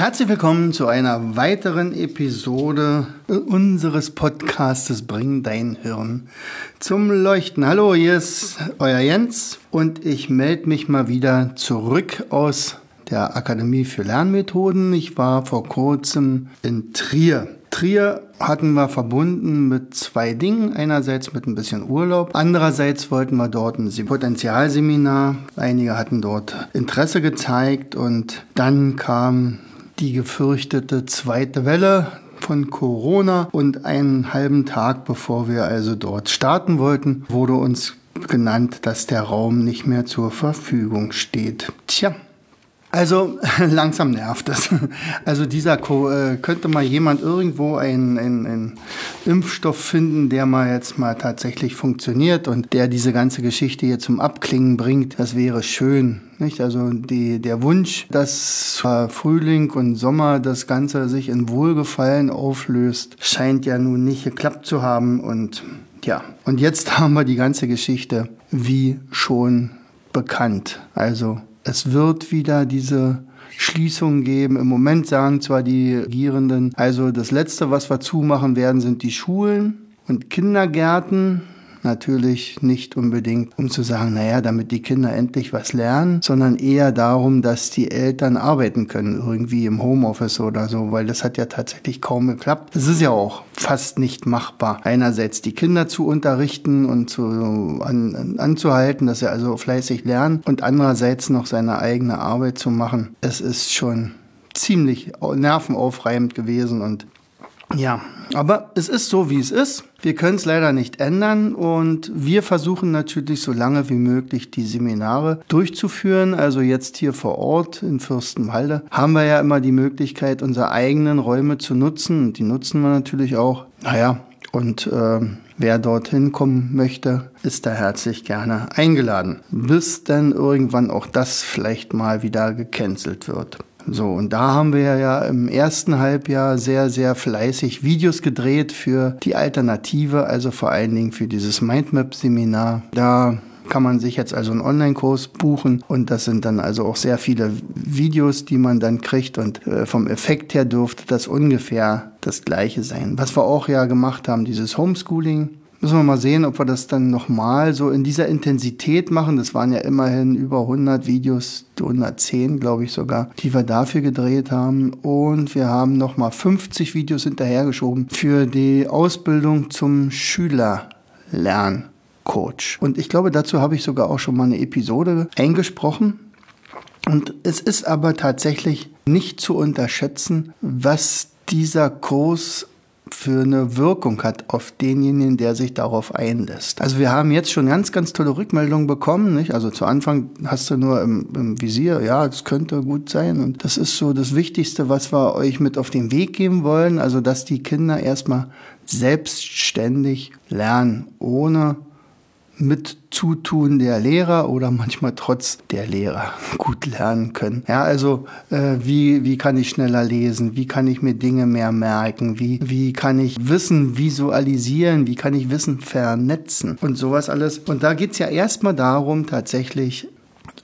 Herzlich willkommen zu einer weiteren Episode unseres Podcastes Bring dein Hirn zum Leuchten. Hallo, hier ist euer Jens und ich melde mich mal wieder zurück aus der Akademie für Lernmethoden. Ich war vor kurzem in Trier. Trier hatten wir verbunden mit zwei Dingen. Einerseits mit ein bisschen Urlaub. Andererseits wollten wir dort ein Potenzialseminar. Einige hatten dort Interesse gezeigt und dann kam die gefürchtete zweite Welle von Corona und einen halben Tag bevor wir also dort starten wollten, wurde uns genannt, dass der Raum nicht mehr zur Verfügung steht. Tja, also langsam nervt es. Also dieser äh, könnte mal jemand irgendwo einen, einen, einen Impfstoff finden, der mal jetzt mal tatsächlich funktioniert und der diese ganze Geschichte hier zum Abklingen bringt. Das wäre schön. Nicht? Also die, der Wunsch, dass Frühling und Sommer das Ganze sich in Wohlgefallen auflöst, scheint ja nun nicht geklappt zu haben. Und ja, und jetzt haben wir die ganze Geschichte wie schon bekannt. Also es wird wieder diese Schließungen geben. Im Moment sagen zwar die Regierenden, also das Letzte, was wir zumachen werden, sind die Schulen und Kindergärten natürlich nicht unbedingt, um zu sagen, naja, damit die Kinder endlich was lernen, sondern eher darum, dass die Eltern arbeiten können, irgendwie im Homeoffice oder so, weil das hat ja tatsächlich kaum geklappt. Es ist ja auch fast nicht machbar, einerseits die Kinder zu unterrichten und zu, an, anzuhalten, dass sie also fleißig lernen und andererseits noch seine eigene Arbeit zu machen. Es ist schon ziemlich nervenaufreibend gewesen und ja, aber es ist so, wie es ist. Wir können es leider nicht ändern und wir versuchen natürlich so lange wie möglich die Seminare durchzuführen. Also jetzt hier vor Ort in Fürstenwalde haben wir ja immer die Möglichkeit, unsere eigenen Räume zu nutzen und die nutzen wir natürlich auch. Naja, und äh, wer dorthin kommen möchte, ist da herzlich gerne eingeladen. Bis dann irgendwann auch das vielleicht mal wieder gecancelt wird. So, und da haben wir ja im ersten Halbjahr sehr, sehr fleißig Videos gedreht für die Alternative, also vor allen Dingen für dieses Mindmap-Seminar. Da kann man sich jetzt also einen Online-Kurs buchen und das sind dann also auch sehr viele Videos, die man dann kriegt und äh, vom Effekt her dürfte das ungefähr das gleiche sein. Was wir auch ja gemacht haben, dieses Homeschooling, Müssen wir mal sehen, ob wir das dann nochmal so in dieser Intensität machen. Das waren ja immerhin über 100 Videos, 110 glaube ich sogar, die wir dafür gedreht haben. Und wir haben nochmal 50 Videos hinterhergeschoben für die Ausbildung zum Schülerlerncoach. Und ich glaube, dazu habe ich sogar auch schon mal eine Episode eingesprochen. Und es ist aber tatsächlich nicht zu unterschätzen, was dieser Kurs für eine Wirkung hat auf denjenigen, der sich darauf einlässt. Also wir haben jetzt schon ganz, ganz tolle Rückmeldungen bekommen. Nicht? Also zu Anfang hast du nur im, im Visier, ja, das könnte gut sein. Und das ist so das Wichtigste, was wir euch mit auf den Weg geben wollen. Also dass die Kinder erstmal selbstständig lernen, ohne mit Zutun der Lehrer oder manchmal trotz der Lehrer gut lernen können. Ja, also äh, wie, wie kann ich schneller lesen? Wie kann ich mir Dinge mehr merken? Wie, wie kann ich Wissen visualisieren? Wie kann ich Wissen vernetzen? Und sowas alles. Und da geht's ja erstmal darum, tatsächlich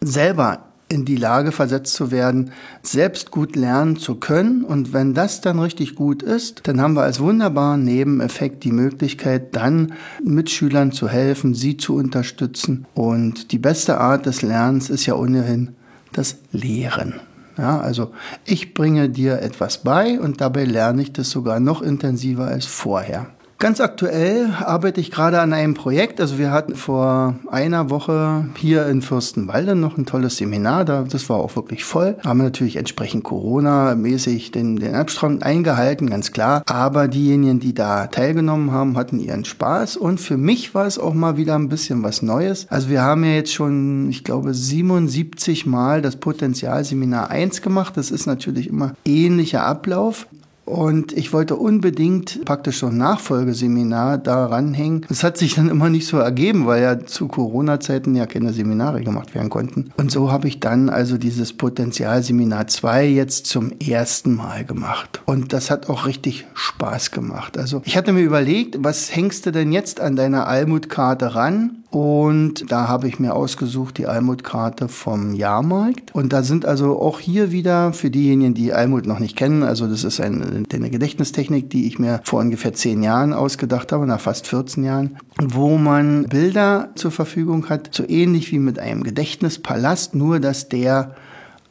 selber in die Lage versetzt zu werden, selbst gut lernen zu können. Und wenn das dann richtig gut ist, dann haben wir als wunderbaren Nebeneffekt die Möglichkeit, dann Mitschülern zu helfen, sie zu unterstützen. Und die beste Art des Lernens ist ja ohnehin das Lehren. Ja, also ich bringe dir etwas bei und dabei lerne ich das sogar noch intensiver als vorher. Ganz aktuell arbeite ich gerade an einem Projekt. Also wir hatten vor einer Woche hier in Fürstenwalde noch ein tolles Seminar. Das war auch wirklich voll. Haben natürlich entsprechend Corona-mäßig den, den Abstand eingehalten, ganz klar. Aber diejenigen, die da teilgenommen haben, hatten ihren Spaß. Und für mich war es auch mal wieder ein bisschen was Neues. Also wir haben ja jetzt schon, ich glaube, 77 Mal das Potenzialseminar 1 gemacht. Das ist natürlich immer ähnlicher Ablauf. Und ich wollte unbedingt praktisch so ein Nachfolgeseminar da ranhängen. Es hat sich dann immer nicht so ergeben, weil ja zu Corona-Zeiten ja keine Seminare gemacht werden konnten. Und so habe ich dann also dieses Potenzialseminar 2 jetzt zum ersten Mal gemacht. Und das hat auch richtig Spaß gemacht. Also ich hatte mir überlegt, was hängst du denn jetzt an deiner Almutkarte ran? Und da habe ich mir ausgesucht die Almutkarte vom Jahrmarkt. Und da sind also auch hier wieder für diejenigen, die Almut noch nicht kennen, also das ist eine, eine Gedächtnistechnik, die ich mir vor ungefähr zehn Jahren ausgedacht habe, nach fast 14 Jahren, wo man Bilder zur Verfügung hat, so ähnlich wie mit einem Gedächtnispalast, nur dass der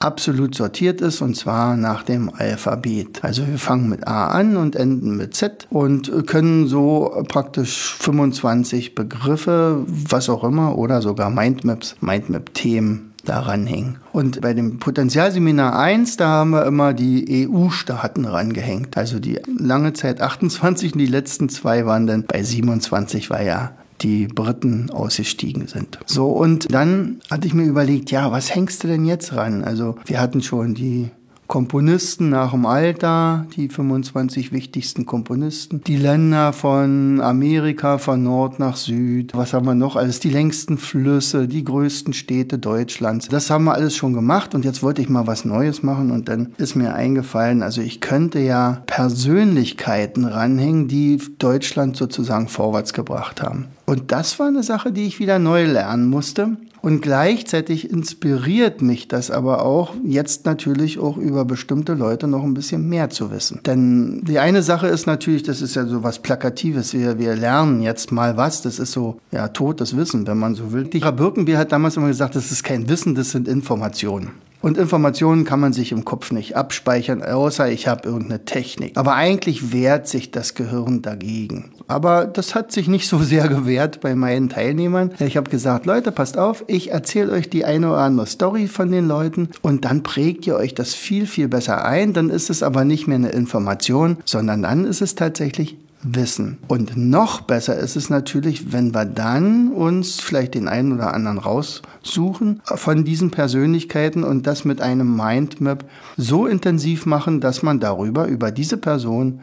absolut sortiert ist und zwar nach dem Alphabet. Also wir fangen mit A an und enden mit Z und können so praktisch 25 Begriffe, was auch immer, oder sogar Mindmaps, Mindmap-Themen daran hängen. Und bei dem Potenzialseminar 1, da haben wir immer die EU-Staaten rangehängt. Also die lange Zeit 28 und die letzten zwei waren dann bei 27, war ja die Briten ausgestiegen sind. So, und dann hatte ich mir überlegt, ja, was hängst du denn jetzt ran? Also wir hatten schon die Komponisten nach dem Alter, die 25 wichtigsten Komponisten, die Länder von Amerika von Nord nach Süd, was haben wir noch alles, die längsten Flüsse, die größten Städte Deutschlands. Das haben wir alles schon gemacht und jetzt wollte ich mal was Neues machen und dann ist mir eingefallen, also ich könnte ja Persönlichkeiten ranhängen, die Deutschland sozusagen vorwärts gebracht haben. Und das war eine Sache, die ich wieder neu lernen musste. Und gleichzeitig inspiriert mich das aber auch, jetzt natürlich auch über bestimmte Leute noch ein bisschen mehr zu wissen. Denn die eine Sache ist natürlich, das ist ja so was Plakatives. Wir, wir lernen jetzt mal was. Das ist so, ja, totes Wissen, wenn man so will. Die Birkenbier hat damals immer gesagt, das ist kein Wissen, das sind Informationen. Und Informationen kann man sich im Kopf nicht abspeichern, außer ich habe irgendeine Technik. Aber eigentlich wehrt sich das Gehirn dagegen. Aber das hat sich nicht so sehr gewehrt bei meinen Teilnehmern. Ich habe gesagt, Leute, passt auf, ich erzähle euch die eine oder andere Story von den Leuten und dann prägt ihr euch das viel, viel besser ein. Dann ist es aber nicht mehr eine Information, sondern dann ist es tatsächlich wissen. Und noch besser ist es natürlich, wenn wir dann uns vielleicht den einen oder anderen raussuchen von diesen Persönlichkeiten und das mit einem Mindmap so intensiv machen, dass man darüber, über diese Person,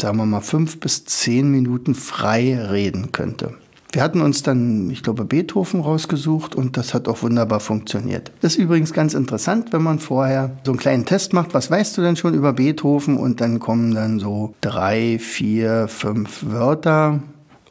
sagen wir mal, fünf bis zehn Minuten frei reden könnte. Wir hatten uns dann, ich glaube, Beethoven rausgesucht und das hat auch wunderbar funktioniert. Ist übrigens ganz interessant, wenn man vorher so einen kleinen Test macht. Was weißt du denn schon über Beethoven? Und dann kommen dann so drei, vier, fünf Wörter.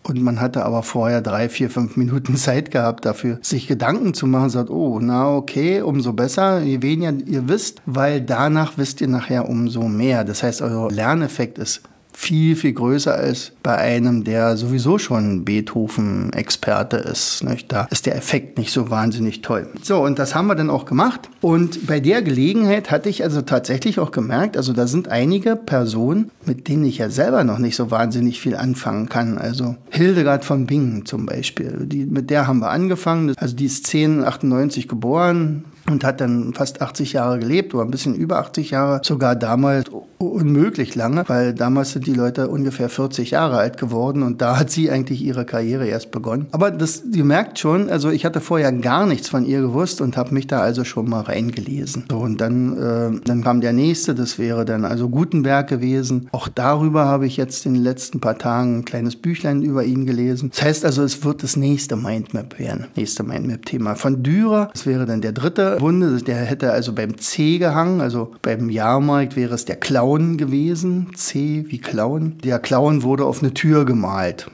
Und man hatte aber vorher drei, vier, fünf Minuten Zeit gehabt, dafür sich Gedanken zu machen. Sagt, oh, na okay, umso besser, je weniger ihr wisst, weil danach wisst ihr nachher umso mehr. Das heißt, euer Lerneffekt ist viel, viel größer als bei einem, der sowieso schon Beethoven-Experte ist. Nicht? Da ist der Effekt nicht so wahnsinnig toll. So, und das haben wir dann auch gemacht. Und bei der Gelegenheit hatte ich also tatsächlich auch gemerkt, also da sind einige Personen, mit denen ich ja selber noch nicht so wahnsinnig viel anfangen kann. Also Hildegard von Bingen zum Beispiel, die, mit der haben wir angefangen. Also die ist 1098 geboren, und hat dann fast 80 Jahre gelebt oder ein bisschen über 80 Jahre, sogar damals unmöglich lange, weil damals sind die Leute ungefähr 40 Jahre alt geworden und da hat sie eigentlich ihre Karriere erst begonnen. Aber das, ihr merkt schon, also ich hatte vorher gar nichts von ihr gewusst und habe mich da also schon mal reingelesen. So, und dann, äh, dann kam der nächste, das wäre dann also Gutenberg gewesen. Auch darüber habe ich jetzt in den letzten paar Tagen ein kleines Büchlein über ihn gelesen. Das heißt also, es wird das nächste Mindmap werden, nächste Mindmap-Thema. Von Dürer, das wäre dann der dritte Bunde. Der hätte also beim C gehangen, also beim Jahrmarkt wäre es der Clown gewesen. C wie Clown. Der Clown wurde auf eine Tür gemalt.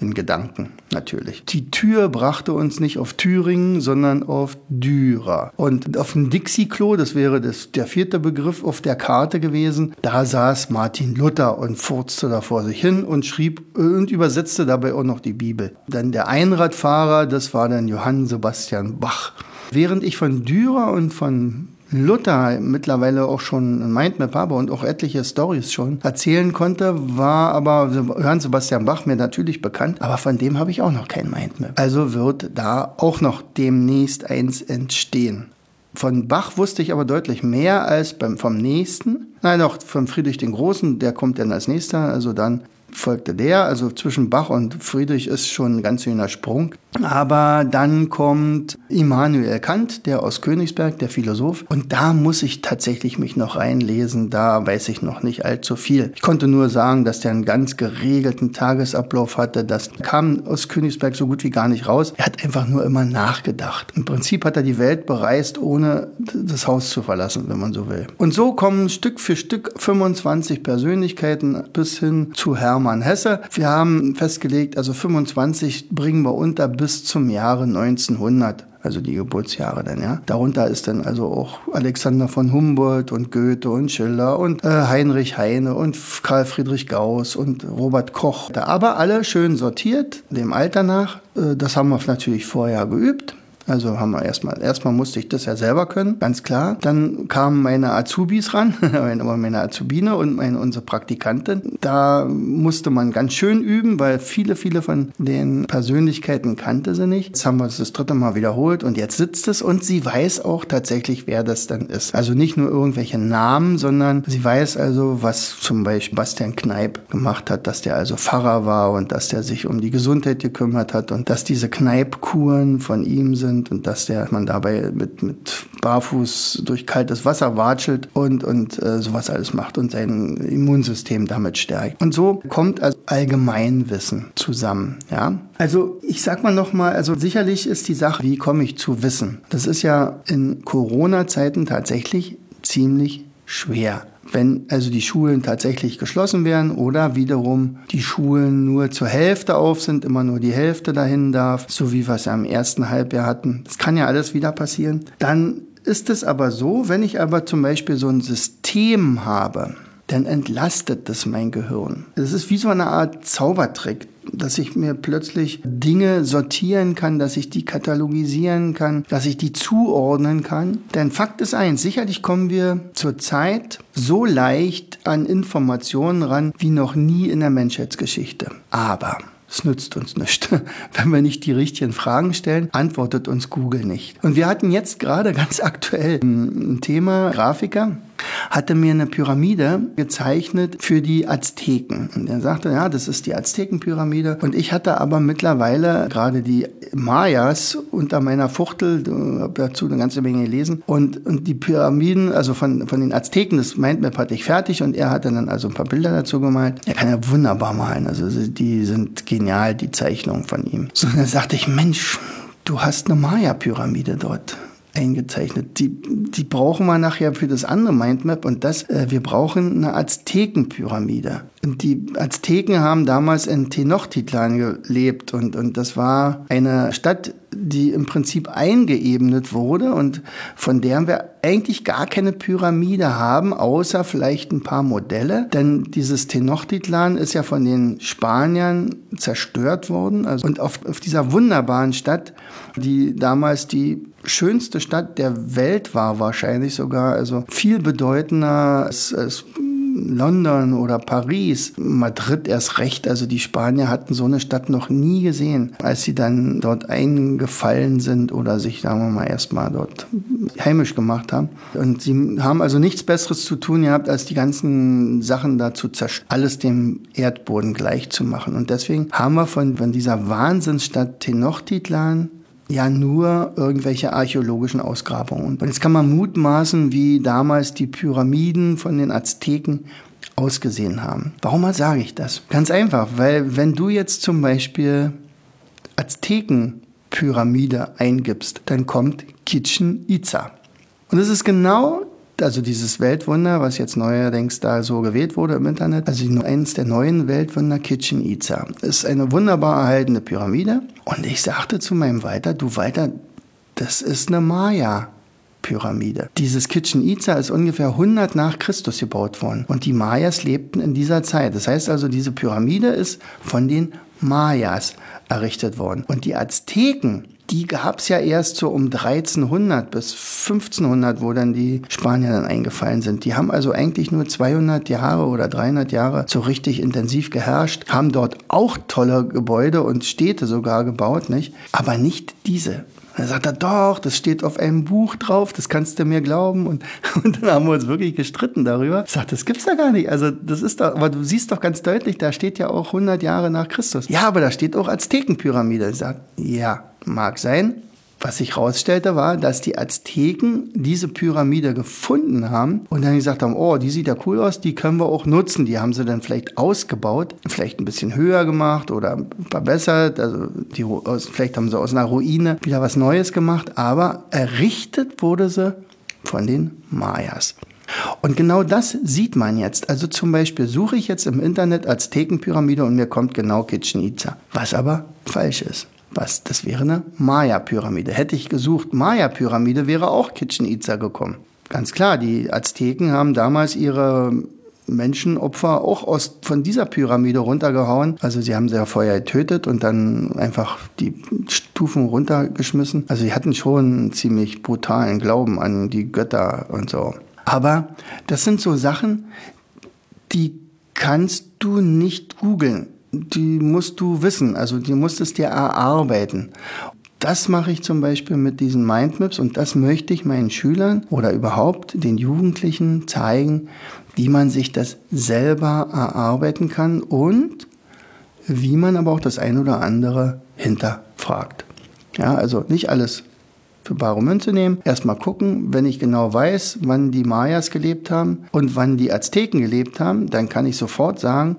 In Gedanken natürlich. Die Tür brachte uns nicht auf Thüringen, sondern auf Dürer. Und auf dem Dixie-Klo, das wäre das, der vierte Begriff auf der Karte gewesen, da saß Martin Luther und furzte da vor sich hin und schrieb und übersetzte dabei auch noch die Bibel. Dann der Einradfahrer, das war dann Johann Sebastian Bach. Während ich von Dürer und von Luther mittlerweile auch schon ein Mindmap habe und auch etliche Stories schon erzählen konnte, war aber Johann Sebastian Bach mir natürlich bekannt, aber von dem habe ich auch noch kein Mindmap. Also wird da auch noch demnächst eins entstehen. Von Bach wusste ich aber deutlich mehr als beim, vom nächsten. Nein, doch, von Friedrich den Großen, der kommt dann als nächster. Also dann folgte der. Also zwischen Bach und Friedrich ist schon ein ganz schöner Sprung. Aber dann kommt Immanuel Kant, der aus Königsberg, der Philosoph. Und da muss ich tatsächlich mich noch reinlesen. Da weiß ich noch nicht allzu viel. Ich konnte nur sagen, dass der einen ganz geregelten Tagesablauf hatte. Das kam aus Königsberg so gut wie gar nicht raus. Er hat einfach nur immer nachgedacht. Im Prinzip hat er die Welt bereist, ohne das Haus zu verlassen, wenn man so will. Und so kommen Stück für Stück 25 Persönlichkeiten bis hin zu Hermann Hesse. Wir haben festgelegt, also 25 bringen wir unter bis zum Jahre 1900 also die Geburtsjahre dann, ja. Darunter ist dann also auch Alexander von Humboldt und Goethe und Schiller und äh, Heinrich Heine und Karl Friedrich Gauss und Robert Koch. Aber alle schön sortiert, dem Alter nach. Äh, das haben wir natürlich vorher geübt. Also haben wir erstmal, erstmal musste ich das ja selber können, ganz klar. Dann kamen meine Azubis ran, meine Azubine und meine, unsere Praktikantin. Da musste man ganz schön üben, weil viele, viele von den Persönlichkeiten kannte sie nicht. Jetzt haben wir es das dritte Mal wiederholt und jetzt sitzt es und sie weiß auch tatsächlich, wer das dann ist. Also nicht nur irgendwelche Namen, sondern sie weiß also, was zum Beispiel Bastian Kneip gemacht hat, dass der also Pfarrer war und dass der sich um die Gesundheit gekümmert hat und dass diese Kneipkuren von ihm sind sind und dass der man dabei mit, mit barfuß durch kaltes Wasser watschelt und, und äh, sowas alles macht und sein Immunsystem damit stärkt. Und so kommt also Allgemeinwissen zusammen, ja. Also ich sag mal nochmal, also sicherlich ist die Sache, wie komme ich zu Wissen? Das ist ja in Corona-Zeiten tatsächlich ziemlich schwer wenn also die Schulen tatsächlich geschlossen werden oder wiederum die Schulen nur zur Hälfte auf sind, immer nur die Hälfte dahin darf, so wie wir es ja im ersten Halbjahr hatten. Das kann ja alles wieder passieren. Dann ist es aber so, wenn ich aber zum Beispiel so ein System habe, dann entlastet das mein Gehirn. Es ist wie so eine Art Zaubertrick dass ich mir plötzlich Dinge sortieren kann, dass ich die katalogisieren kann, dass ich die zuordnen kann. Denn Fakt ist eins, sicherlich kommen wir zurzeit so leicht an Informationen ran wie noch nie in der Menschheitsgeschichte. Aber es nützt uns nichts. Wenn wir nicht die richtigen Fragen stellen, antwortet uns Google nicht. Und wir hatten jetzt gerade ganz aktuell ein Thema, Grafiker, hatte mir eine Pyramide gezeichnet für die Azteken. Und er sagte, ja, das ist die Aztekenpyramide. Und ich hatte aber mittlerweile gerade die Mayas unter meiner Fuchtel, habe dazu eine ganze Menge gelesen. Und, und die Pyramiden, also von, von den Azteken, das Mindmap hatte ich fertig und er hatte dann also ein paar Bilder dazu gemalt. Er kann ja wunderbar malen. Also die sind genial, die Zeichnungen von ihm. So, dann sagte ich, Mensch, du hast eine Maya-Pyramide dort eingezeichnet. Die, die brauchen wir nachher für das andere Mindmap und das, äh, wir brauchen eine Aztekenpyramide. Und die Azteken haben damals in Tenochtitlan gelebt und, und das war eine Stadt, die im Prinzip eingeebnet wurde und von der wir eigentlich gar keine Pyramide haben, außer vielleicht ein paar Modelle. Denn dieses Tenochtitlan ist ja von den Spaniern zerstört worden. Also, und auf, auf dieser wunderbaren Stadt, die damals die schönste Stadt der Welt war, wahrscheinlich sogar, also viel bedeutender als, als London oder Paris, Madrid erst recht. Also die Spanier hatten so eine Stadt noch nie gesehen, als sie dann dort eingefallen sind oder sich, sagen wir mal, erstmal dort heimisch gemacht haben. Und sie haben also nichts Besseres zu tun gehabt, als die ganzen Sachen dazu alles dem Erdboden gleich zu machen. Und deswegen haben wir von, von dieser Wahnsinnsstadt Tenochtitlan ja nur irgendwelche archäologischen Ausgrabungen. Und jetzt kann man mutmaßen, wie damals die Pyramiden von den Azteken ausgesehen haben. Warum sage ich das? Ganz einfach, weil wenn du jetzt zum Beispiel Aztekenpyramide eingibst, dann kommt Kitchen Itza. Und es ist genau also dieses Weltwunder, was jetzt neuerdings da so gewählt wurde im Internet, also eines der neuen Weltwunder Kitchen Itza, ist eine wunderbar erhaltene Pyramide. Und ich sagte zu meinem Walter, du Walter, das ist eine Maya. Pyramide. Dieses Kitchen Itza ist ungefähr 100 nach Christus gebaut worden und die Mayas lebten in dieser Zeit. Das heißt also, diese Pyramide ist von den Mayas errichtet worden. Und die Azteken die gab es ja erst so um 1300 bis 1500, wo dann die Spanier dann eingefallen sind. Die haben also eigentlich nur 200 Jahre oder 300 Jahre so richtig intensiv geherrscht, haben dort auch tolle Gebäude und Städte sogar gebaut, nicht? Aber nicht diese. Dann sagt er, doch, das steht auf einem Buch drauf, das kannst du mir glauben. Und, und dann haben wir uns wirklich gestritten darüber. Ich sage, das gibt's da gar nicht. Also das ist doch, aber du siehst doch ganz deutlich, da steht ja auch 100 Jahre nach Christus. Ja, aber da steht auch Aztekenpyramide. Ich sage, ja, mag sein. Was sich herausstellte, war, dass die Azteken diese Pyramide gefunden haben und dann gesagt haben, oh, die sieht ja cool aus, die können wir auch nutzen. Die haben sie dann vielleicht ausgebaut, vielleicht ein bisschen höher gemacht oder verbessert. Also die, vielleicht haben sie aus einer Ruine wieder was Neues gemacht, aber errichtet wurde sie von den Mayas. Und genau das sieht man jetzt. Also zum Beispiel suche ich jetzt im Internet Aztekenpyramide und mir kommt genau Kitchen Itza, was aber falsch ist. Was? Das wäre eine Maya-Pyramide. Hätte ich gesucht, Maya-Pyramide wäre auch Kitchen Itza gekommen. Ganz klar, die Azteken haben damals ihre Menschenopfer auch aus, von dieser Pyramide runtergehauen. Also sie haben sie ja vorher getötet und dann einfach die Stufen runtergeschmissen. Also sie hatten schon einen ziemlich brutalen Glauben an die Götter und so. Aber das sind so Sachen, die kannst du nicht googeln die musst du wissen, also die musst es dir erarbeiten. Das mache ich zum Beispiel mit diesen Mindmaps und das möchte ich meinen Schülern oder überhaupt den Jugendlichen zeigen, wie man sich das selber erarbeiten kann und wie man aber auch das ein oder andere hinterfragt. Ja, also nicht alles für bare Münze nehmen. Erstmal gucken, wenn ich genau weiß, wann die Mayas gelebt haben und wann die Azteken gelebt haben, dann kann ich sofort sagen,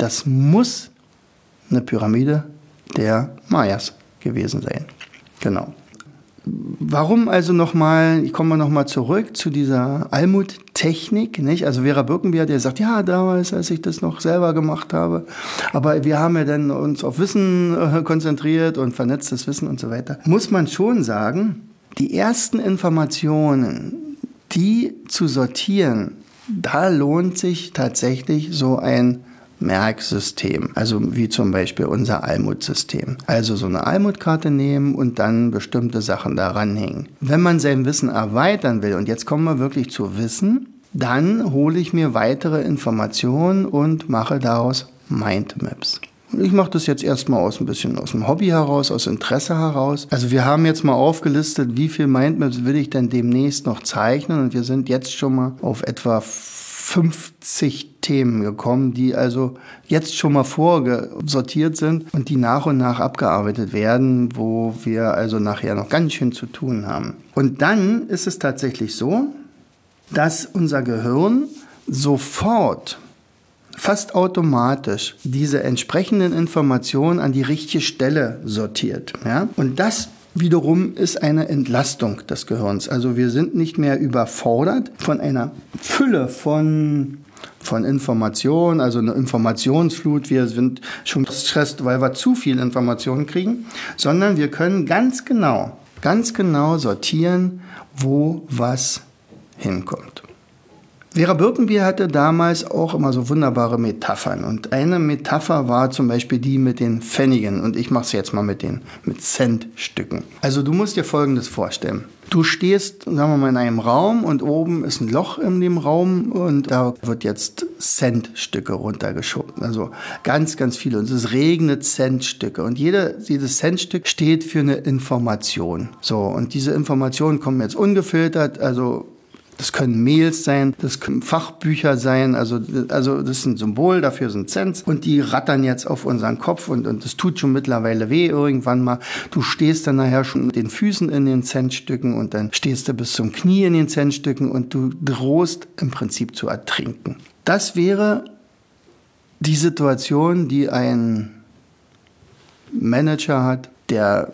das muss eine Pyramide der Mayas gewesen sein. Genau. Warum also nochmal, ich komme nochmal zurück zu dieser Almut-Technik, nicht? Also Vera Birkenbier, der sagt, ja, damals, als ich das noch selber gemacht habe, aber wir haben ja dann uns auf Wissen äh, konzentriert und vernetztes Wissen und so weiter. Muss man schon sagen, die ersten Informationen, die zu sortieren, da lohnt sich tatsächlich so ein Merksystem, also wie zum Beispiel unser Almutsystem. Also so eine Almutkarte nehmen und dann bestimmte Sachen daran hängen. Wenn man sein Wissen erweitern will, und jetzt kommen wir wirklich zu Wissen, dann hole ich mir weitere Informationen und mache daraus Mindmaps. Ich mache das jetzt erstmal aus ein bisschen aus dem Hobby heraus, aus Interesse heraus. Also wir haben jetzt mal aufgelistet, wie viel Mindmaps will ich denn demnächst noch zeichnen und wir sind jetzt schon mal auf etwa 50 Themen gekommen, die also jetzt schon mal vorgesortiert sind und die nach und nach abgearbeitet werden, wo wir also nachher noch ganz schön zu tun haben. Und dann ist es tatsächlich so, dass unser Gehirn sofort fast automatisch diese entsprechenden Informationen an die richtige Stelle sortiert. Ja? Und das wiederum ist eine Entlastung des Gehirns. Also wir sind nicht mehr überfordert von einer Fülle von von Informationen, also eine Informationsflut. Wir sind schon gestresst, weil wir zu viel Informationen kriegen, sondern wir können ganz genau, ganz genau sortieren, wo was hinkommt. Vera Birkenbier hatte damals auch immer so wunderbare Metaphern. Und eine Metapher war zum Beispiel die mit den Pfennigen. Und ich mache es jetzt mal mit den mit Centstücken. Also du musst dir Folgendes vorstellen. Du stehst, sagen wir mal, in einem Raum und oben ist ein Loch in dem Raum und da wird jetzt Centstücke runtergeschoben. Also ganz, ganz viele. Und es regnet Centstücke. Und jede, jedes Centstück steht für eine Information. So, und diese Informationen kommen jetzt ungefiltert, also das können Mails sein, das können Fachbücher sein, also, also das ist ein Symbol, dafür sind Cents und die rattern jetzt auf unseren Kopf und, und das tut schon mittlerweile weh irgendwann mal. Du stehst dann nachher schon mit den Füßen in den Centstücken und dann stehst du bis zum Knie in den Centstücken und du drohst im Prinzip zu ertrinken. Das wäre die Situation, die ein Manager hat, der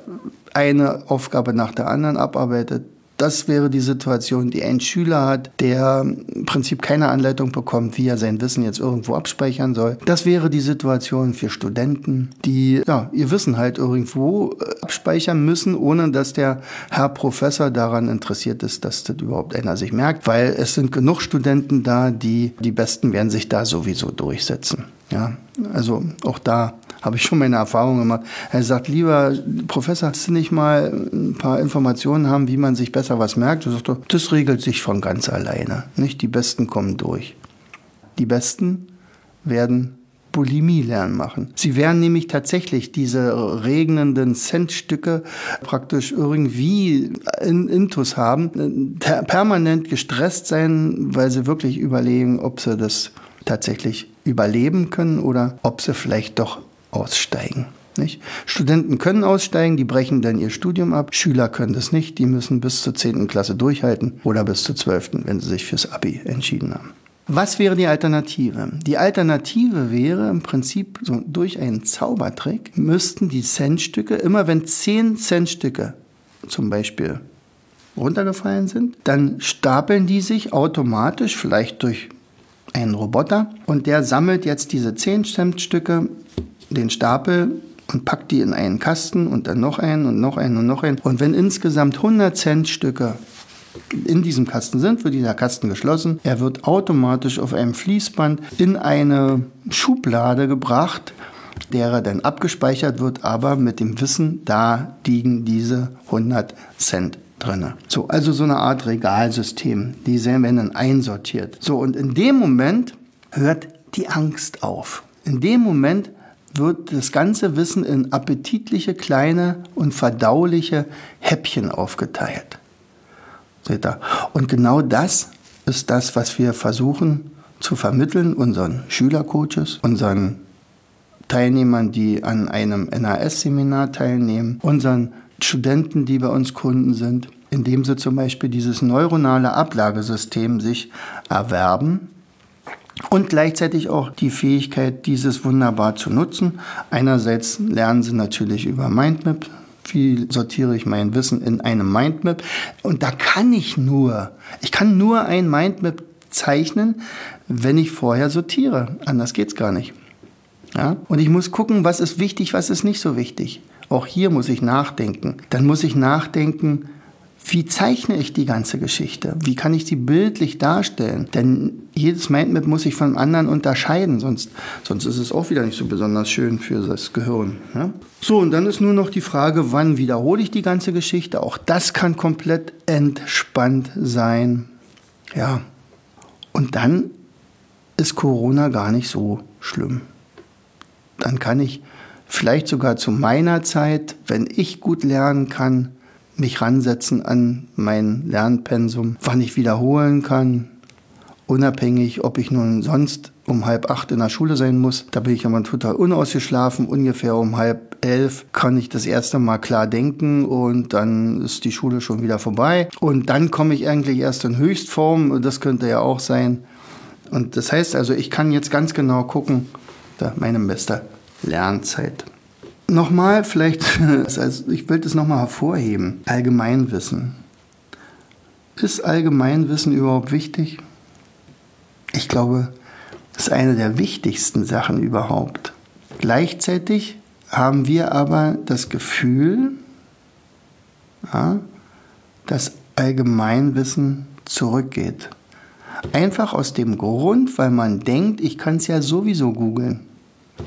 eine Aufgabe nach der anderen abarbeitet, das wäre die Situation, die ein Schüler hat, der im Prinzip keine Anleitung bekommt, wie er sein Wissen jetzt irgendwo abspeichern soll. Das wäre die Situation für Studenten, die ja, ihr Wissen halt irgendwo äh, abspeichern müssen, ohne dass der Herr Professor daran interessiert ist, dass das überhaupt einer sich merkt, weil es sind genug Studenten da, die die Besten werden sich da sowieso durchsetzen. Ja, also auch da habe ich schon meine Erfahrungen gemacht. Er sagt, lieber Professor, hast du nicht mal ein paar Informationen haben, wie man sich besser was merkt? Er sagt, das regelt sich von ganz alleine. Nicht die Besten kommen durch. Die Besten werden Bulimie lernen machen. Sie werden nämlich tatsächlich diese regnenden Centstücke praktisch irgendwie in Intus haben, permanent gestresst sein, weil sie wirklich überlegen, ob sie das tatsächlich überleben können oder ob sie vielleicht doch aussteigen. Nicht? Studenten können aussteigen, die brechen dann ihr Studium ab. Schüler können das nicht, die müssen bis zur 10. Klasse durchhalten oder bis zur 12., wenn sie sich fürs Abi entschieden haben. Was wäre die Alternative? Die Alternative wäre im Prinzip so durch einen Zaubertrick müssten die Centstücke, immer wenn 10 Centstücke zum Beispiel runtergefallen sind, dann stapeln die sich automatisch, vielleicht durch einen Roboter, und der sammelt jetzt diese 10 Centstücke, den Stapel und packt die in einen Kasten und dann noch einen und noch einen und noch einen. Und wenn insgesamt 100 Centstücke in diesem Kasten sind, wird dieser Kasten geschlossen. Er wird automatisch auf einem Fließband in eine Schublade gebracht, derer dann abgespeichert wird, aber mit dem Wissen, da liegen diese 100 Cent drin. So, also so eine Art Regalsystem. Die werden dann einsortiert. So, und in dem Moment hört die Angst auf. In dem Moment wird das ganze Wissen in appetitliche, kleine und verdauliche Häppchen aufgeteilt. Seht ihr? Und genau das ist das, was wir versuchen zu vermitteln unseren Schülercoaches, unseren Teilnehmern, die an einem NAS-Seminar teilnehmen, unseren Studenten, die bei uns Kunden sind, indem sie zum Beispiel dieses neuronale Ablagesystem sich erwerben und gleichzeitig auch die Fähigkeit, dieses wunderbar zu nutzen. Einerseits lernen sie natürlich über Mindmap, wie sortiere ich mein Wissen in eine Mindmap. Und da kann ich nur, ich kann nur ein Mindmap zeichnen, wenn ich vorher sortiere. Anders geht's gar nicht. Ja? Und ich muss gucken, was ist wichtig, was ist nicht so wichtig. Auch hier muss ich nachdenken. Dann muss ich nachdenken, wie zeichne ich die ganze Geschichte? Wie kann ich sie bildlich darstellen? Denn jedes Mindmap muss sich vom anderen unterscheiden, sonst, sonst ist es auch wieder nicht so besonders schön für das Gehirn. Ja? So, und dann ist nur noch die Frage, wann wiederhole ich die ganze Geschichte? Auch das kann komplett entspannt sein. Ja, und dann ist Corona gar nicht so schlimm. Dann kann ich vielleicht sogar zu meiner Zeit, wenn ich gut lernen kann, mich ransetzen an mein Lernpensum, wann ich wiederholen kann, unabhängig, ob ich nun sonst um halb acht in der Schule sein muss. Da bin ich aber total unausgeschlafen. Ungefähr um halb elf kann ich das erste Mal klar denken und dann ist die Schule schon wieder vorbei. Und dann komme ich eigentlich erst in Höchstform. Das könnte ja auch sein. Und das heißt also, ich kann jetzt ganz genau gucken, da meine beste Lernzeit. Nochmal, vielleicht, also ich will das nochmal hervorheben. Allgemeinwissen. Ist Allgemeinwissen überhaupt wichtig? Ich glaube, das ist eine der wichtigsten Sachen überhaupt. Gleichzeitig haben wir aber das Gefühl, ja, dass Allgemeinwissen zurückgeht. Einfach aus dem Grund, weil man denkt, ich kann es ja sowieso googeln.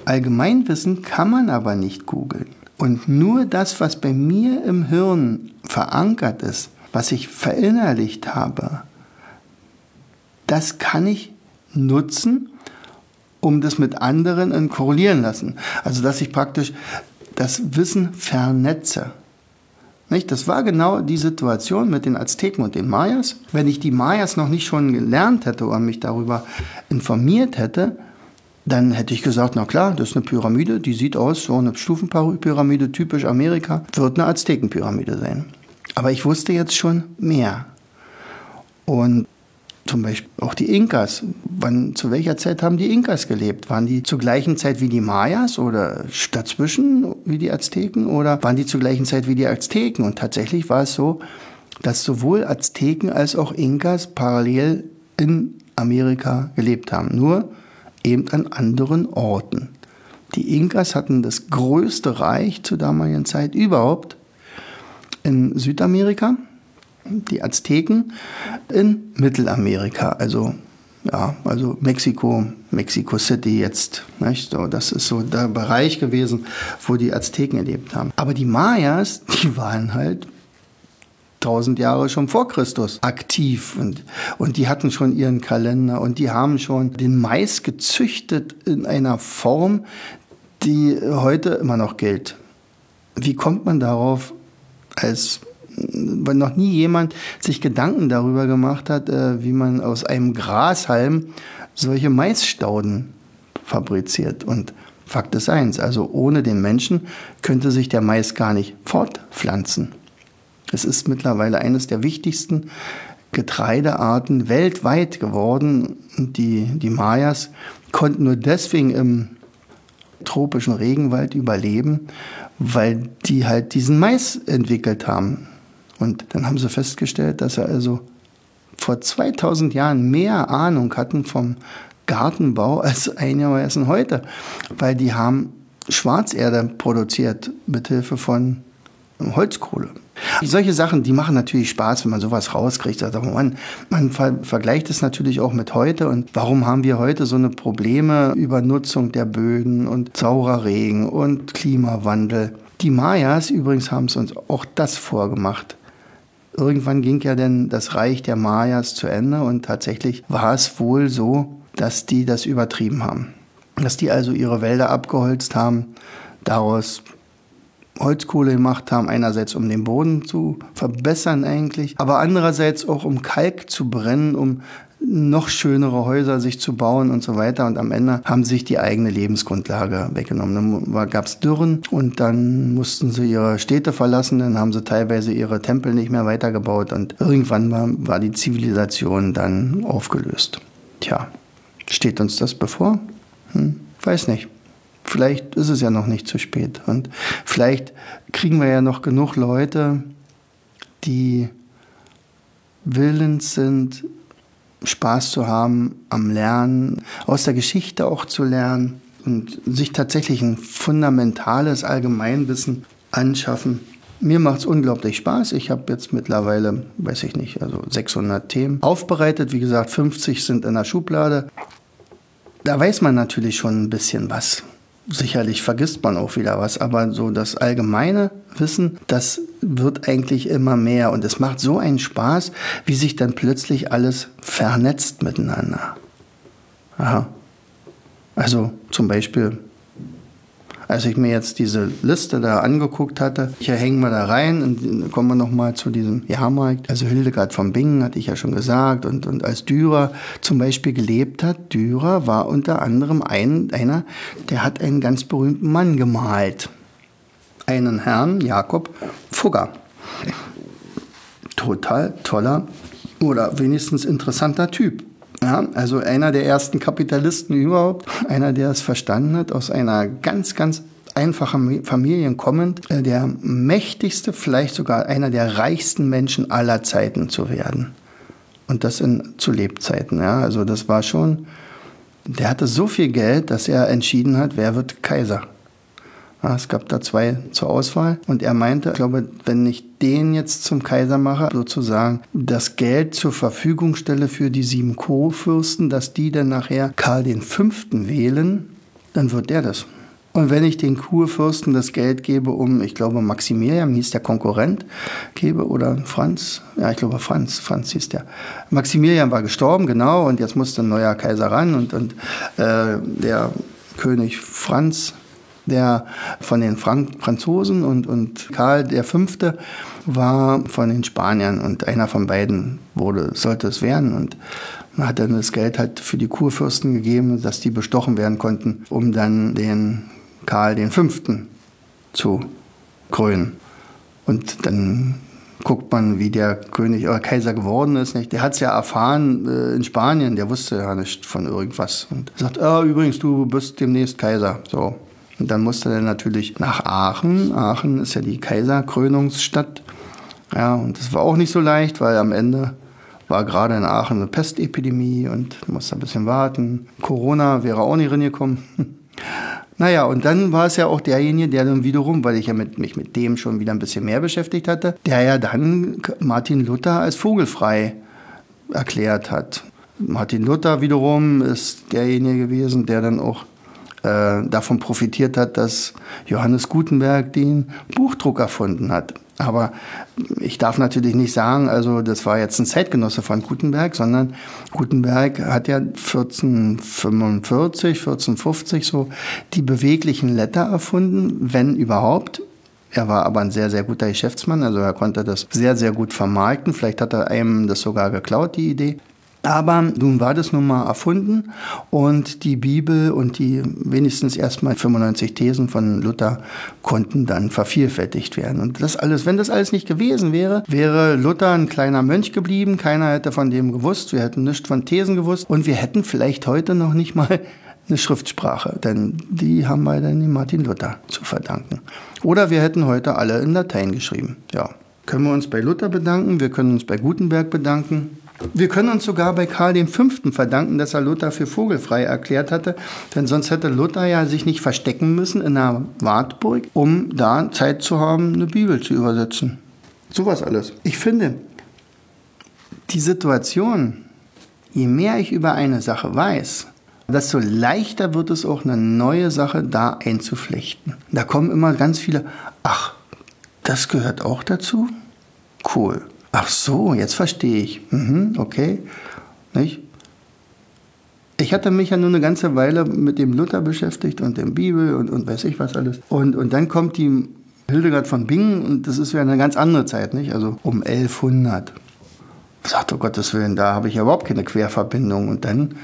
Allgemeinwissen kann man aber nicht googeln. Und nur das, was bei mir im Hirn verankert ist, was ich verinnerlicht habe, das kann ich nutzen, um das mit anderen korrelieren lassen. Also dass ich praktisch das Wissen vernetze. Nicht? Das war genau die Situation mit den Azteken und den Mayas. Wenn ich die Mayas noch nicht schon gelernt hätte oder mich darüber informiert hätte, dann hätte ich gesagt, na klar, das ist eine Pyramide, die sieht aus, so eine Stufenpyramide, typisch Amerika, wird eine Aztekenpyramide sein. Aber ich wusste jetzt schon mehr. Und zum Beispiel auch die Inkas. Wann, zu welcher Zeit haben die Inkas gelebt? Waren die zur gleichen Zeit wie die Mayas oder dazwischen wie die Azteken oder waren die zur gleichen Zeit wie die Azteken? Und tatsächlich war es so, dass sowohl Azteken als auch Inkas parallel in Amerika gelebt haben. Nur eben an anderen Orten. Die Inkas hatten das größte Reich zur damaligen Zeit überhaupt in Südamerika, die Azteken in Mittelamerika, also ja, also Mexiko, Mexico City jetzt. Nicht? So, das ist so der Bereich gewesen, wo die Azteken gelebt haben. Aber die Mayas, die waren halt tausend Jahre schon vor Christus aktiv und, und die hatten schon ihren Kalender und die haben schon den Mais gezüchtet in einer Form, die heute immer noch gilt. Wie kommt man darauf, als weil noch nie jemand sich Gedanken darüber gemacht hat, äh, wie man aus einem Grashalm solche Maisstauden fabriziert. Und Fakt ist eins, also ohne den Menschen könnte sich der Mais gar nicht fortpflanzen. Es ist mittlerweile eines der wichtigsten Getreidearten weltweit geworden. Die, die Mayas konnten nur deswegen im tropischen Regenwald überleben, weil die halt diesen Mais entwickelt haben. Und dann haben sie festgestellt, dass sie also vor 2000 Jahren mehr Ahnung hatten vom Gartenbau als einigermaßen heute, weil die haben Schwarzerde produziert mithilfe von Holzkohle. Solche Sachen, die machen natürlich Spaß, wenn man sowas rauskriegt. Aber man, man ver vergleicht es natürlich auch mit heute. Und warum haben wir heute so eine Probleme über Nutzung der Böden und saurer Regen und Klimawandel? Die Mayas übrigens haben es uns auch das vorgemacht. Irgendwann ging ja denn das Reich der Mayas zu Ende und tatsächlich war es wohl so, dass die das übertrieben haben. Dass die also ihre Wälder abgeholzt haben, daraus Holzkohle gemacht haben, einerseits um den Boden zu verbessern eigentlich, aber andererseits auch um Kalk zu brennen, um noch schönere Häuser sich zu bauen und so weiter. Und am Ende haben sich die eigene Lebensgrundlage weggenommen. Dann gab es Dürren und dann mussten sie ihre Städte verlassen. Dann haben sie teilweise ihre Tempel nicht mehr weitergebaut und irgendwann war, war die Zivilisation dann aufgelöst. Tja, steht uns das bevor? Hm, weiß nicht. Vielleicht ist es ja noch nicht zu spät. Und vielleicht kriegen wir ja noch genug Leute, die willens sind, Spaß zu haben am Lernen, aus der Geschichte auch zu lernen und sich tatsächlich ein fundamentales Allgemeinwissen anschaffen. Mir macht es unglaublich Spaß. Ich habe jetzt mittlerweile, weiß ich nicht, also 600 Themen aufbereitet. Wie gesagt, 50 sind in der Schublade. Da weiß man natürlich schon ein bisschen was. Sicherlich vergisst man auch wieder was, aber so das allgemeine Wissen, das wird eigentlich immer mehr und es macht so einen Spaß, wie sich dann plötzlich alles vernetzt miteinander. Aha. Also zum Beispiel als ich mir jetzt diese Liste da angeguckt hatte, hier hängen wir da rein und kommen wir nochmal zu diesem Jahrmarkt. Also Hildegard von Bingen hatte ich ja schon gesagt und, und als Dürer zum Beispiel gelebt hat, Dürer war unter anderem ein, einer, der hat einen ganz berühmten Mann gemalt. Einen Herrn, Jakob Fugger. Total toller oder wenigstens interessanter Typ. Ja, also einer der ersten Kapitalisten überhaupt, einer, der es verstanden hat, aus einer ganz, ganz einfachen Familie kommend, äh, der mächtigste, vielleicht sogar einer der reichsten Menschen aller Zeiten zu werden. Und das in, zu Lebzeiten. Ja, also das war schon, der hatte so viel Geld, dass er entschieden hat, wer wird Kaiser. Ja, es gab da zwei zur Auswahl und er meinte, ich glaube, wenn ich den jetzt zum Kaiser mache, sozusagen das Geld zur Verfügung stelle für die sieben Co-Fürsten, dass die dann nachher Karl V. wählen, dann wird der das. Und wenn ich den Kurfürsten das Geld gebe, um, ich glaube, Maximilian hieß der Konkurrent, gebe, oder Franz, ja, ich glaube, Franz, Franz hieß der. Maximilian war gestorben, genau, und jetzt musste ein neuer Kaiser ran und, und äh, der König Franz der von den Frank Franzosen und, und Karl V. war von den Spaniern und einer von beiden wurde, sollte es werden und man hat dann das Geld halt für die Kurfürsten gegeben, dass die bestochen werden konnten, um dann den Karl V. zu krönen. Und dann guckt man, wie der König oder Kaiser geworden ist. Nicht? Der hat es ja erfahren äh, in Spanien, der wusste ja nicht von irgendwas. Und sagt, ah, übrigens, du bist demnächst Kaiser. So. Und dann musste er natürlich nach Aachen. Aachen ist ja die Kaiserkrönungsstadt. Ja, und das war auch nicht so leicht, weil am Ende war gerade in Aachen eine Pestepidemie und musste ein bisschen warten. Corona wäre auch nicht reingekommen. Naja, und dann war es ja auch derjenige, der dann wiederum, weil ich ja mit, mich mit dem schon wieder ein bisschen mehr beschäftigt hatte, der ja dann Martin Luther als vogelfrei erklärt hat. Martin Luther wiederum ist derjenige gewesen, der dann auch äh, davon profitiert hat, dass Johannes Gutenberg den Buchdruck erfunden hat. Aber ich darf natürlich nicht sagen, also das war jetzt ein Zeitgenosse von Gutenberg, sondern Gutenberg hat ja 1445, 1450 so die beweglichen Letter erfunden, wenn überhaupt. Er war aber ein sehr, sehr guter Geschäftsmann, also er konnte das sehr, sehr gut vermarkten. Vielleicht hat er einem das sogar geklaut, die Idee. Aber nun war das nun mal erfunden und die Bibel und die wenigstens erstmal 95 Thesen von Luther konnten dann vervielfältigt werden. Und das alles, wenn das alles nicht gewesen wäre, wäre Luther ein kleiner Mönch geblieben. Keiner hätte von dem gewusst. Wir hätten nichts von Thesen gewusst und wir hätten vielleicht heute noch nicht mal eine Schriftsprache, denn die haben wir dann dem Martin Luther zu verdanken. Oder wir hätten heute alle in Latein geschrieben. Ja. Können wir uns bei Luther bedanken, wir können uns bei Gutenberg bedanken. Wir können uns sogar bei Karl V. verdanken, dass er Luther für vogelfrei erklärt hatte, denn sonst hätte Luther ja sich nicht verstecken müssen in einer Wartburg, um da Zeit zu haben, eine Bibel zu übersetzen. Sowas alles. Ich finde, die Situation, je mehr ich über eine Sache weiß, desto leichter wird es auch, eine neue Sache da einzuflechten. Da kommen immer ganz viele, ach, das gehört auch dazu? Cool. Ach so, jetzt verstehe ich. Mhm, okay. Nicht? Ich hatte mich ja nur eine ganze Weile mit dem Luther beschäftigt und dem Bibel und, und weiß ich was alles. Und, und dann kommt die Hildegard von Bingen und das ist ja eine ganz andere Zeit, nicht? Also um 1100. Sagt, oh Gottes Willen, da habe ich ja überhaupt keine Querverbindung. Und dann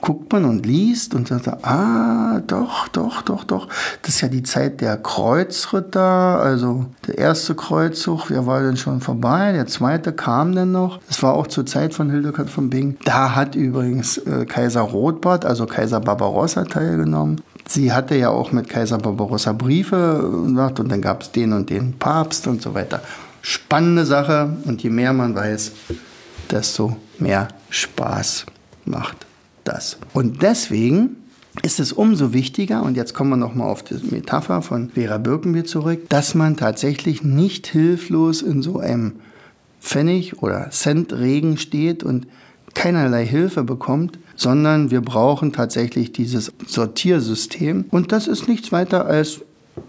guckt man und liest und sagt, ah, doch, doch, doch, doch. Das ist ja die Zeit der Kreuzritter, also der erste Kreuzzug, der war dann schon vorbei, der zweite kam dann noch. Das war auch zur Zeit von Hildegard von Bingen. Da hat übrigens äh, Kaiser Rotbart, also Kaiser Barbarossa teilgenommen. Sie hatte ja auch mit Kaiser Barbarossa Briefe gemacht und dann gab es den und den Papst und so weiter. Spannende Sache und je mehr man weiß, desto mehr Spaß macht das. Und deswegen ist es umso wichtiger, und jetzt kommen wir nochmal auf die Metapher von Vera Birkenbier zurück, dass man tatsächlich nicht hilflos in so einem Pfennig- oder Centregen steht und keinerlei Hilfe bekommt, sondern wir brauchen tatsächlich dieses Sortiersystem. Und das ist nichts weiter als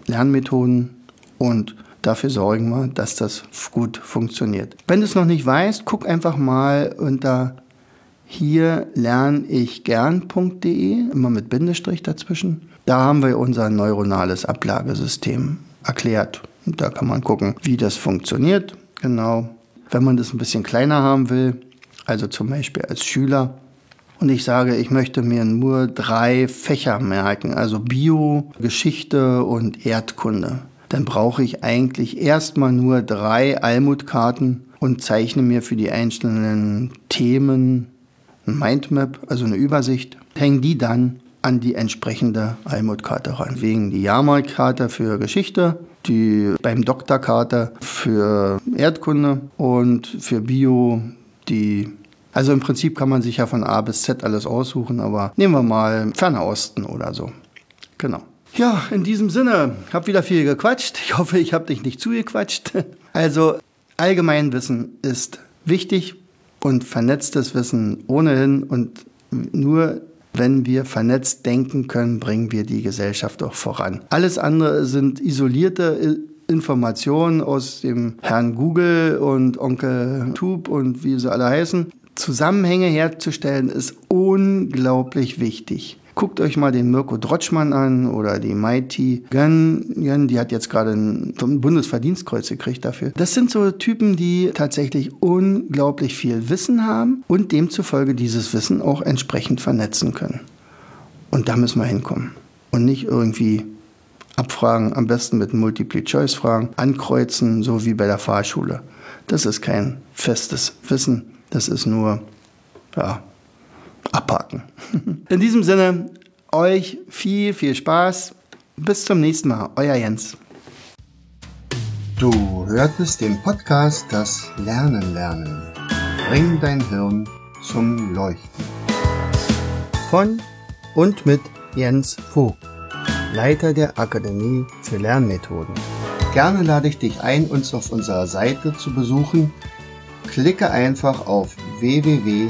Lernmethoden und dafür sorgen wir, dass das gut funktioniert. Wenn du es noch nicht weißt, guck einfach mal unter hier lerne ich gern.de, immer mit Bindestrich dazwischen. Da haben wir unser neuronales Ablagesystem erklärt. Und da kann man gucken, wie das funktioniert. Genau. Wenn man das ein bisschen kleiner haben will, also zum Beispiel als Schüler, und ich sage, ich möchte mir nur drei Fächer merken, also Bio, Geschichte und Erdkunde, dann brauche ich eigentlich erstmal nur drei Almutkarten und zeichne mir für die einzelnen Themen ein Mindmap, also eine Übersicht, hängen die dann an die entsprechende Almutkarte ran. Wegen die Jahrmarktkarte für Geschichte, die beim Doktorkarte für Erdkunde und für Bio die also im Prinzip kann man sich ja von A bis Z alles aussuchen, aber nehmen wir mal Ferner Osten oder so. Genau. Ja, in diesem Sinne, hab wieder viel gequatscht. Ich hoffe, ich habe dich nicht zugequatscht. Also Allgemeinwissen ist wichtig, und vernetztes Wissen ohnehin und nur wenn wir vernetzt denken können, bringen wir die Gesellschaft auch voran. Alles andere sind isolierte Informationen aus dem Herrn Google und Onkel Tube und wie sie alle heißen. Zusammenhänge herzustellen ist unglaublich wichtig. Guckt euch mal den Mirko Drotschmann an oder die Mighty Gun. Die hat jetzt gerade ein Bundesverdienstkreuz gekriegt dafür. Das sind so Typen, die tatsächlich unglaublich viel Wissen haben und demzufolge dieses Wissen auch entsprechend vernetzen können. Und da müssen wir hinkommen. Und nicht irgendwie abfragen, am besten mit Multiple-Choice-Fragen, ankreuzen, so wie bei der Fahrschule. Das ist kein festes Wissen. Das ist nur, ja, abhaken. In diesem Sinne, euch viel, viel Spaß. Bis zum nächsten Mal. Euer Jens. Du hörtest den Podcast Das Lernen lernen. Bring dein Hirn zum Leuchten. Von und mit Jens Vogt, Leiter der Akademie für Lernmethoden. Gerne lade ich dich ein, uns auf unserer Seite zu besuchen. Klicke einfach auf www